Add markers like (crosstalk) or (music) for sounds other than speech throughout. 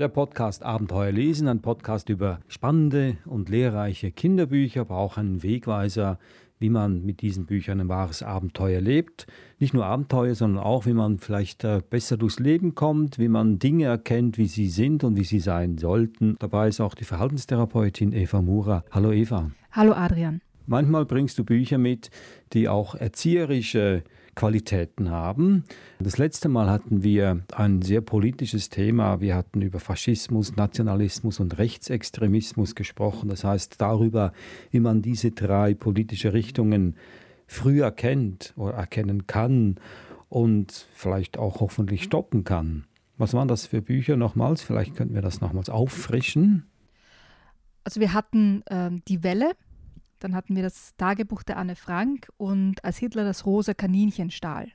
Der Podcast Abenteuer lesen, ein Podcast über spannende und lehrreiche Kinderbücher, aber auch ein Wegweiser wie man mit diesen Büchern ein wahres Abenteuer lebt. Nicht nur Abenteuer, sondern auch, wie man vielleicht äh, besser durchs Leben kommt, wie man Dinge erkennt, wie sie sind und wie sie sein sollten. Dabei ist auch die Verhaltenstherapeutin Eva Mura. Hallo Eva. Hallo Adrian. Manchmal bringst du Bücher mit, die auch erzieherische Qualitäten haben. Das letzte Mal hatten wir ein sehr politisches Thema. Wir hatten über Faschismus, Nationalismus und Rechtsextremismus gesprochen. Das heißt darüber, wie man diese drei politische Richtungen früh erkennt oder erkennen kann und vielleicht auch hoffentlich stoppen kann. Was waren das für Bücher nochmals? Vielleicht könnten wir das nochmals auffrischen. Also wir hatten äh, die Welle dann hatten wir das Tagebuch der Anne Frank und als Hitler das rosa Kaninchen stahl.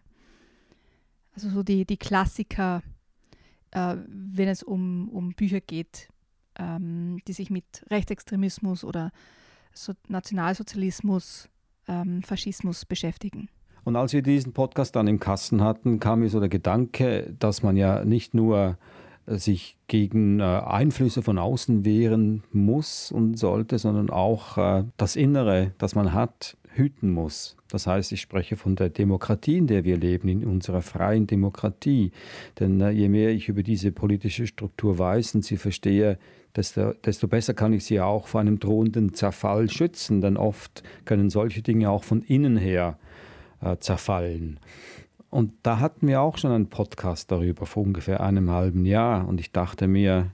Also so die, die Klassiker, äh, wenn es um, um Bücher geht, ähm, die sich mit Rechtsextremismus oder so Nationalsozialismus, ähm, Faschismus beschäftigen. Und als wir diesen Podcast dann im Kasten hatten, kam mir so der Gedanke, dass man ja nicht nur sich gegen äh, Einflüsse von außen wehren muss und sollte, sondern auch äh, das Innere, das man hat, hüten muss. Das heißt, ich spreche von der Demokratie, in der wir leben, in unserer freien Demokratie. Denn äh, je mehr ich über diese politische Struktur weiß und sie verstehe, desto, desto besser kann ich sie auch vor einem drohenden Zerfall schützen. Denn oft können solche Dinge auch von innen her zerfallen. Und da hatten wir auch schon einen Podcast darüber vor ungefähr einem halben Jahr. Und ich dachte mir,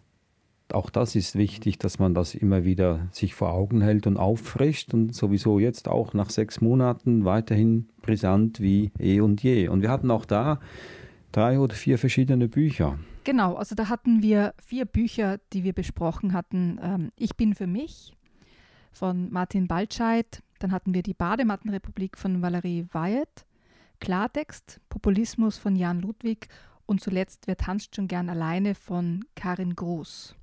auch das ist wichtig, dass man das immer wieder sich vor Augen hält und auffrischt und sowieso jetzt auch nach sechs Monaten weiterhin brisant wie eh und je. Und wir hatten auch da drei oder vier verschiedene Bücher. Genau, also da hatten wir vier Bücher, die wir besprochen hatten. Ähm, ich bin für mich von Martin Baltscheid. Dann hatten wir die Bademattenrepublik von Valerie Wyatt. Klartext, Populismus von Jan Ludwig und zuletzt Wer tanzt schon gern alleine von Karin Groß.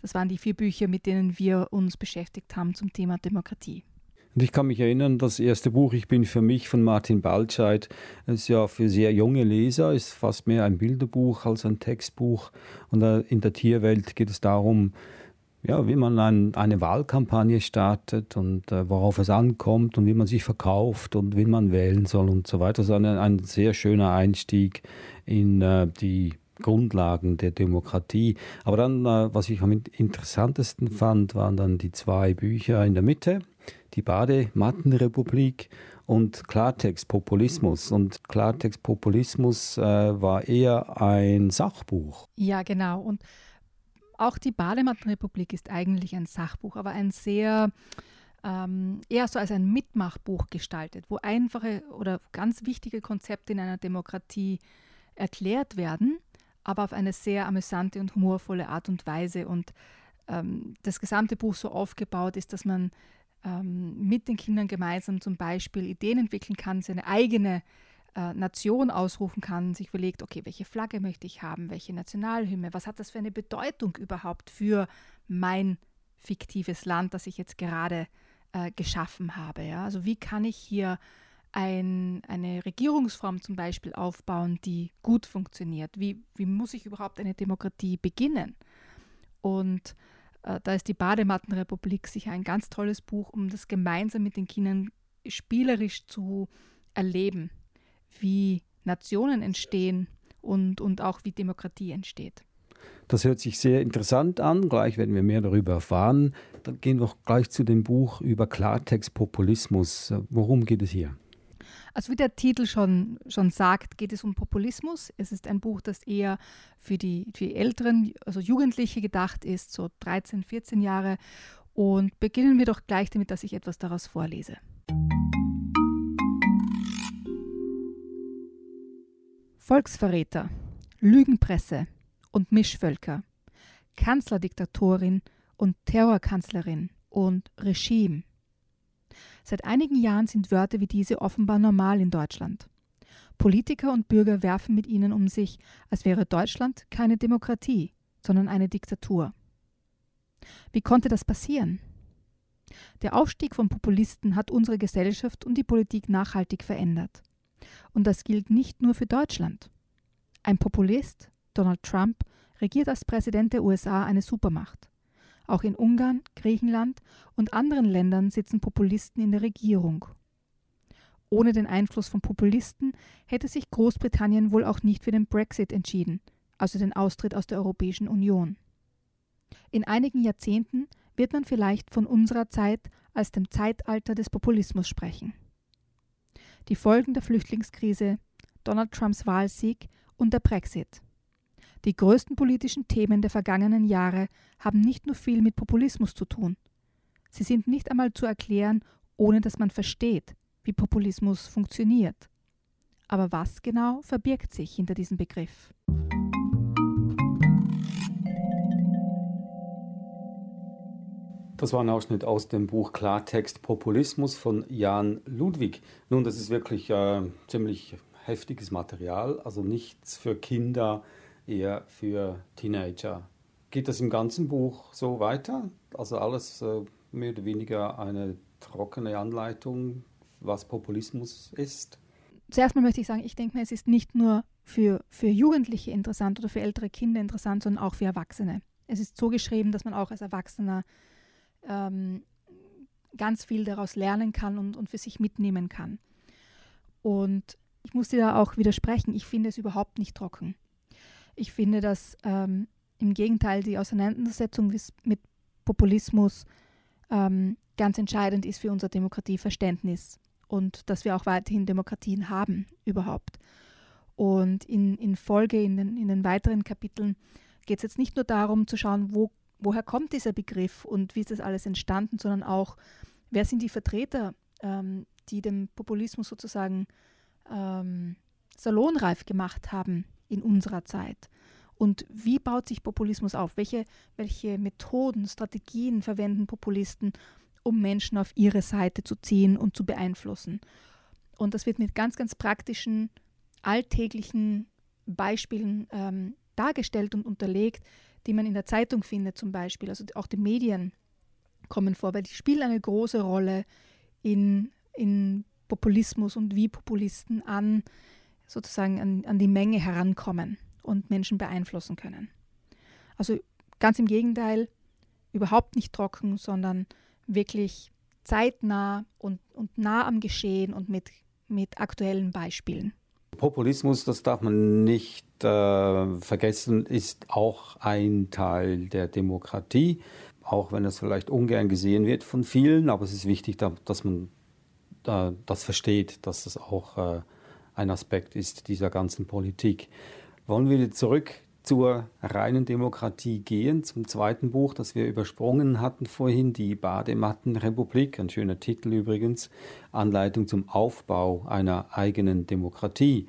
Das waren die vier Bücher, mit denen wir uns beschäftigt haben zum Thema Demokratie. Und ich kann mich erinnern, das erste Buch Ich bin für mich von Martin Baltscheid ist ja für sehr junge Leser, ist fast mehr ein Bilderbuch als ein Textbuch. Und in der Tierwelt geht es darum, ja, wie man ein, eine Wahlkampagne startet und äh, worauf es ankommt und wie man sich verkauft und wie man wählen soll und so weiter. Das ist ein, ein sehr schöner Einstieg in äh, die Grundlagen der Demokratie. Aber dann, äh, was ich am interessantesten fand, waren dann die zwei Bücher in der Mitte, die Bademattenrepublik und Klartext-Populismus. Und Klartext-Populismus äh, war eher ein Sachbuch. Ja, genau. Und auch die Bademattenrepublik ist eigentlich ein Sachbuch, aber ein sehr ähm, eher so als ein Mitmachbuch gestaltet, wo einfache oder ganz wichtige Konzepte in einer Demokratie erklärt werden, aber auf eine sehr amüsante und humorvolle Art und Weise. Und ähm, das gesamte Buch so aufgebaut ist, dass man ähm, mit den Kindern gemeinsam zum Beispiel Ideen entwickeln kann, seine eigene äh, Nation ausrufen kann, sich überlegt, okay, welche Flagge möchte ich haben, welche Nationalhymne, was hat das für eine Bedeutung überhaupt für mein fiktives Land, das ich jetzt gerade äh, geschaffen habe. Ja? Also wie kann ich hier ein, eine Regierungsform zum Beispiel aufbauen, die gut funktioniert? Wie, wie muss ich überhaupt eine Demokratie beginnen? Und äh, da ist die Bademattenrepublik sicher ein ganz tolles Buch, um das gemeinsam mit den Kindern spielerisch zu erleben wie Nationen entstehen und, und auch wie Demokratie entsteht. Das hört sich sehr interessant an. Gleich werden wir mehr darüber erfahren. Dann gehen wir gleich zu dem Buch über Klartext-Populismus. Worum geht es hier? Also wie der Titel schon, schon sagt, geht es um Populismus. Es ist ein Buch, das eher für die, für die Älteren, also Jugendliche gedacht ist, so 13, 14 Jahre. Und beginnen wir doch gleich damit, dass ich etwas daraus vorlese. Volksverräter, Lügenpresse und Mischvölker, Kanzlerdiktatorin und Terrorkanzlerin und Regime. Seit einigen Jahren sind Wörter wie diese offenbar normal in Deutschland. Politiker und Bürger werfen mit ihnen um sich, als wäre Deutschland keine Demokratie, sondern eine Diktatur. Wie konnte das passieren? Der Aufstieg von Populisten hat unsere Gesellschaft und die Politik nachhaltig verändert. Und das gilt nicht nur für Deutschland. Ein Populist, Donald Trump, regiert als Präsident der USA eine Supermacht. Auch in Ungarn, Griechenland und anderen Ländern sitzen Populisten in der Regierung. Ohne den Einfluss von Populisten hätte sich Großbritannien wohl auch nicht für den Brexit entschieden, also den Austritt aus der Europäischen Union. In einigen Jahrzehnten wird man vielleicht von unserer Zeit als dem Zeitalter des Populismus sprechen. Die Folgen der Flüchtlingskrise, Donald Trumps Wahlsieg und der Brexit. Die größten politischen Themen der vergangenen Jahre haben nicht nur viel mit Populismus zu tun. Sie sind nicht einmal zu erklären, ohne dass man versteht, wie Populismus funktioniert. Aber was genau verbirgt sich hinter diesem Begriff? Das war ein Ausschnitt aus dem Buch Klartext Populismus von Jan Ludwig. Nun, das ist wirklich äh, ziemlich heftiges Material, also nichts für Kinder, eher für Teenager. Geht das im ganzen Buch so weiter? Also alles äh, mehr oder weniger eine trockene Anleitung, was Populismus ist? Zuerst mal möchte ich sagen, ich denke mir, es ist nicht nur für, für Jugendliche interessant oder für ältere Kinder interessant, sondern auch für Erwachsene. Es ist so geschrieben, dass man auch als Erwachsener ähm, ganz viel daraus lernen kann und, und für sich mitnehmen kann. Und ich muss dir da auch widersprechen, ich finde es überhaupt nicht trocken. Ich finde, dass ähm, im Gegenteil die Auseinandersetzung mit Populismus ähm, ganz entscheidend ist für unser Demokratieverständnis und dass wir auch weiterhin Demokratien haben überhaupt. Und in, in Folge, in den, in den weiteren Kapiteln, geht es jetzt nicht nur darum zu schauen, wo woher kommt dieser Begriff und wie ist das alles entstanden, sondern auch, wer sind die Vertreter, ähm, die den Populismus sozusagen ähm, salonreif gemacht haben in unserer Zeit. Und wie baut sich Populismus auf? Welche, welche Methoden, Strategien verwenden Populisten, um Menschen auf ihre Seite zu ziehen und zu beeinflussen? Und das wird mit ganz, ganz praktischen, alltäglichen Beispielen ähm, dargestellt und unterlegt, die man in der Zeitung findet zum Beispiel, also auch die Medien kommen vor, weil die spielen eine große Rolle in, in Populismus und wie Populisten an sozusagen an, an die Menge herankommen und Menschen beeinflussen können. Also ganz im Gegenteil, überhaupt nicht trocken, sondern wirklich zeitnah und, und nah am Geschehen und mit, mit aktuellen Beispielen. Populismus, das darf man nicht äh, vergessen, ist auch ein Teil der Demokratie, auch wenn es vielleicht ungern gesehen wird von vielen, aber es ist wichtig, dass man äh, das versteht, dass das auch äh, ein Aspekt ist dieser ganzen Politik. Wollen wir zurück zur reinen Demokratie gehen, zum zweiten Buch, das wir übersprungen hatten vorhin, die Bademattenrepublik, ein schöner Titel übrigens, Anleitung zum Aufbau einer eigenen Demokratie.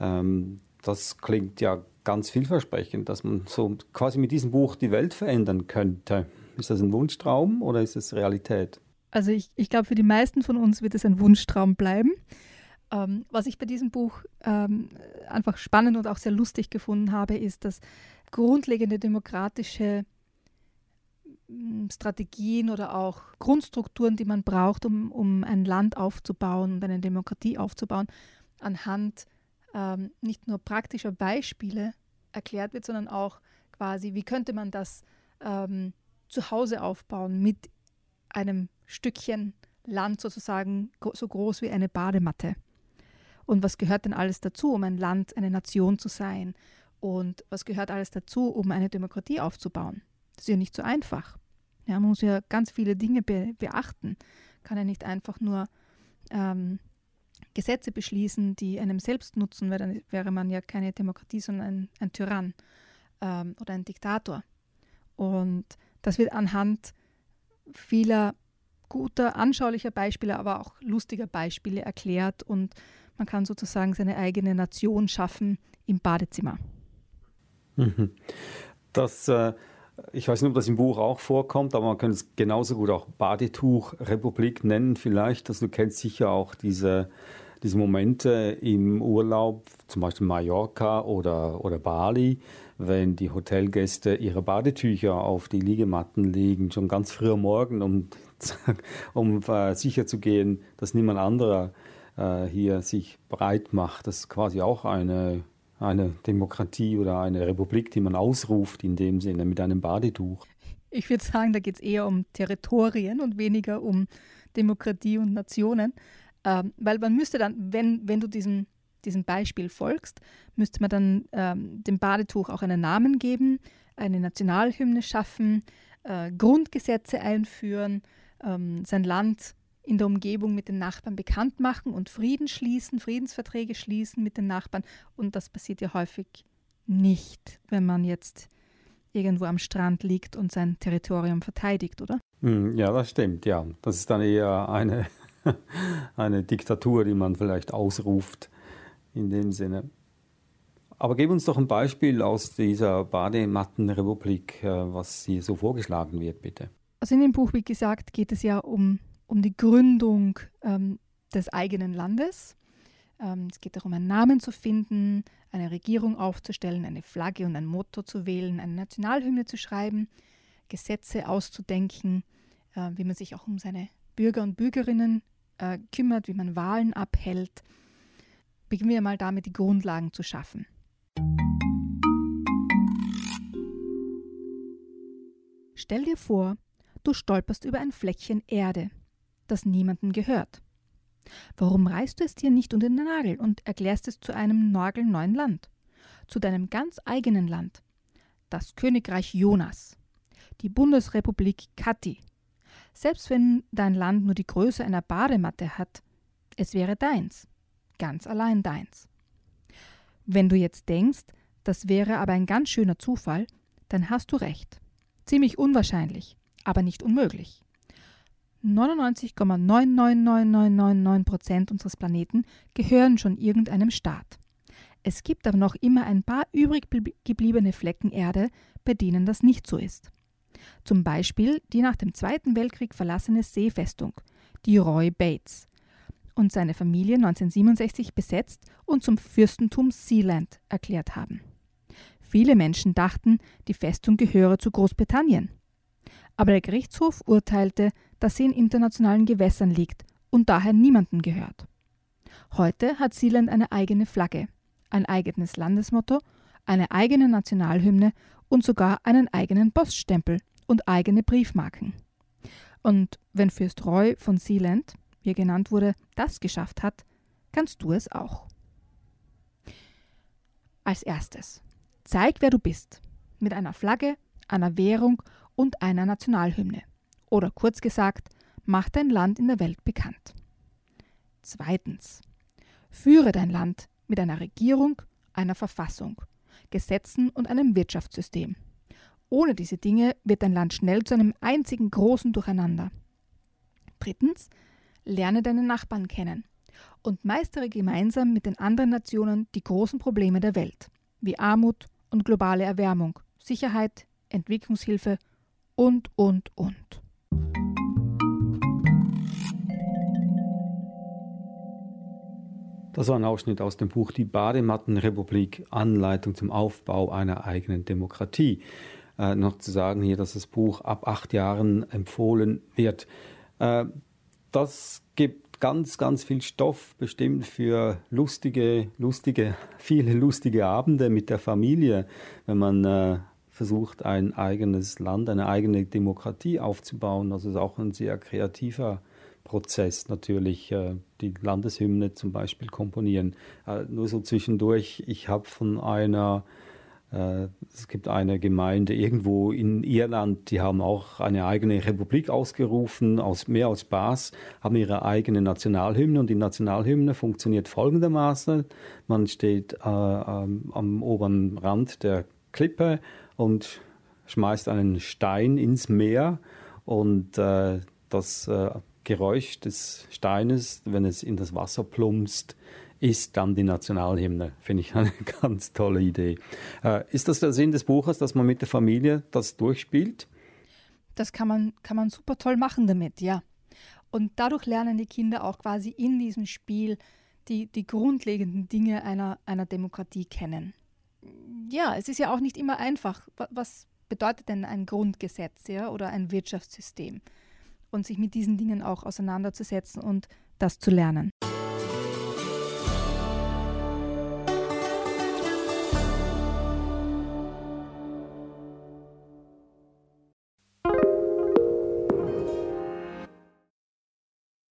Ähm, das klingt ja ganz vielversprechend, dass man so quasi mit diesem Buch die Welt verändern könnte. Ist das ein Wunschtraum oder ist es Realität? Also ich, ich glaube, für die meisten von uns wird es ein Wunschtraum bleiben. Ähm, was ich bei diesem Buch ähm, einfach spannend und auch sehr lustig gefunden habe, ist, dass grundlegende demokratische hm, Strategien oder auch Grundstrukturen, die man braucht, um, um ein Land aufzubauen und eine Demokratie aufzubauen, anhand ähm, nicht nur praktischer Beispiele erklärt wird, sondern auch quasi, wie könnte man das ähm, zu Hause aufbauen mit einem Stückchen Land sozusagen so groß wie eine Badematte. Und was gehört denn alles dazu, um ein Land, eine Nation zu sein? Und was gehört alles dazu, um eine Demokratie aufzubauen? Das ist ja nicht so einfach. Ja, man muss ja ganz viele Dinge be beachten. Kann ja nicht einfach nur ähm, Gesetze beschließen, die einem selbst nutzen, weil dann wäre man ja keine Demokratie, sondern ein, ein Tyrann ähm, oder ein Diktator. Und das wird anhand vieler guter, anschaulicher Beispiele, aber auch lustiger Beispiele erklärt und man kann sozusagen seine eigene Nation schaffen im Badezimmer. Mhm. Das, äh, ich weiß nicht, ob das im Buch auch vorkommt, aber man könnte es genauso gut auch Badetuchrepublik nennen vielleicht. Also du kennst sicher auch diese diese Momente im Urlaub, zum Beispiel Mallorca oder, oder Bali, wenn die Hotelgäste ihre Badetücher auf die Liegematten legen, schon ganz früh am Morgen, um, (laughs) um äh, sicher zu gehen, dass niemand anderer äh, hier sich breit macht. Das ist quasi auch eine, eine Demokratie oder eine Republik, die man ausruft in dem Sinne mit einem Badetuch. Ich würde sagen, da geht es eher um Territorien und weniger um Demokratie und Nationen. Ähm, weil man müsste dann, wenn, wenn du diesem, diesem Beispiel folgst, müsste man dann ähm, dem Badetuch auch einen Namen geben, eine Nationalhymne schaffen, äh, Grundgesetze einführen, ähm, sein Land in der Umgebung mit den Nachbarn bekannt machen und Frieden schließen, Friedensverträge schließen mit den Nachbarn. Und das passiert ja häufig nicht, wenn man jetzt irgendwo am Strand liegt und sein Territorium verteidigt, oder? Hm, ja, das stimmt, ja. Das ist dann eher eine, (laughs) eine Diktatur, die man vielleicht ausruft in dem Sinne. Aber gib uns doch ein Beispiel aus dieser Bademattenrepublik, äh, was hier so vorgeschlagen wird, bitte. Also in dem Buch, wie gesagt, geht es ja um um die Gründung ähm, des eigenen Landes. Ähm, es geht darum, einen Namen zu finden, eine Regierung aufzustellen, eine Flagge und ein Motto zu wählen, eine Nationalhymne zu schreiben, Gesetze auszudenken, äh, wie man sich auch um seine Bürger und Bürgerinnen äh, kümmert, wie man Wahlen abhält. Beginnen wir mal damit, die Grundlagen zu schaffen. Stell dir vor, du stolperst über ein Fleckchen Erde, das niemandem gehört. Warum reißt du es dir nicht unter den Nagel und erklärst es zu einem nagelneuen Land? Zu deinem ganz eigenen Land. Das Königreich Jonas. Die Bundesrepublik Kati. Selbst wenn dein Land nur die Größe einer Badematte hat, es wäre deins. Ganz allein deins. Wenn du jetzt denkst, das wäre aber ein ganz schöner Zufall, dann hast du recht. Ziemlich unwahrscheinlich, aber nicht unmöglich. 99,99999 Prozent unseres Planeten gehören schon irgendeinem Staat. Es gibt aber noch immer ein paar übrig gebliebene Flecken Erde, bei denen das nicht so ist. Zum Beispiel die nach dem Zweiten Weltkrieg verlassene Seefestung, die Roy Bates, und seine Familie 1967 besetzt und zum Fürstentum Sealand erklärt haben. Viele Menschen dachten, die Festung gehöre zu Großbritannien. Aber der Gerichtshof urteilte, dass sie in internationalen Gewässern liegt und daher niemandem gehört. Heute hat Sealand eine eigene Flagge, ein eigenes Landesmotto, eine eigene Nationalhymne und sogar einen eigenen Poststempel und eigene Briefmarken. Und wenn Fürst Roy von Sealand, wie er genannt wurde, das geschafft hat, kannst du es auch. Als erstes, zeig, wer du bist, mit einer Flagge, einer Währung und einer Nationalhymne. Oder kurz gesagt, mach dein Land in der Welt bekannt. Zweitens. Führe dein Land mit einer Regierung, einer Verfassung, Gesetzen und einem Wirtschaftssystem. Ohne diese Dinge wird dein Land schnell zu einem einzigen großen Durcheinander. Drittens. Lerne deine Nachbarn kennen und meistere gemeinsam mit den anderen Nationen die großen Probleme der Welt, wie Armut und globale Erwärmung, Sicherheit, Entwicklungshilfe und, und, und. Das war ein Ausschnitt aus dem Buch Die Bademattenrepublik, Anleitung zum Aufbau einer eigenen Demokratie. Äh, noch zu sagen hier, dass das Buch ab acht Jahren empfohlen wird. Äh, das gibt ganz, ganz viel Stoff bestimmt für lustige, lustige, (laughs) viele lustige Abende mit der Familie, wenn man äh, versucht, ein eigenes Land, eine eigene Demokratie aufzubauen. Das ist auch ein sehr kreativer Prozess natürlich, äh, die Landeshymne zum Beispiel komponieren. Äh, nur so zwischendurch, ich habe von einer, äh, es gibt eine Gemeinde irgendwo in Irland, die haben auch eine eigene Republik ausgerufen, aus, mehr als Spaß, haben ihre eigene Nationalhymne und die Nationalhymne funktioniert folgendermaßen. Man steht am oberen Rand der Klippe und schmeißt einen Stein ins Meer und äh, das äh, Geräusch des Steines, wenn es in das Wasser plumpst, ist dann die Nationalhymne. Finde ich eine (laughs) ganz tolle Idee. Äh, ist das der Sinn des Buches, dass man mit der Familie das durchspielt? Das kann man, kann man super toll machen damit, ja. Und dadurch lernen die Kinder auch quasi in diesem Spiel die, die grundlegenden Dinge einer, einer Demokratie kennen. Ja, es ist ja auch nicht immer einfach. Was bedeutet denn ein Grundgesetz ja, oder ein Wirtschaftssystem? Und sich mit diesen Dingen auch auseinanderzusetzen und das zu lernen.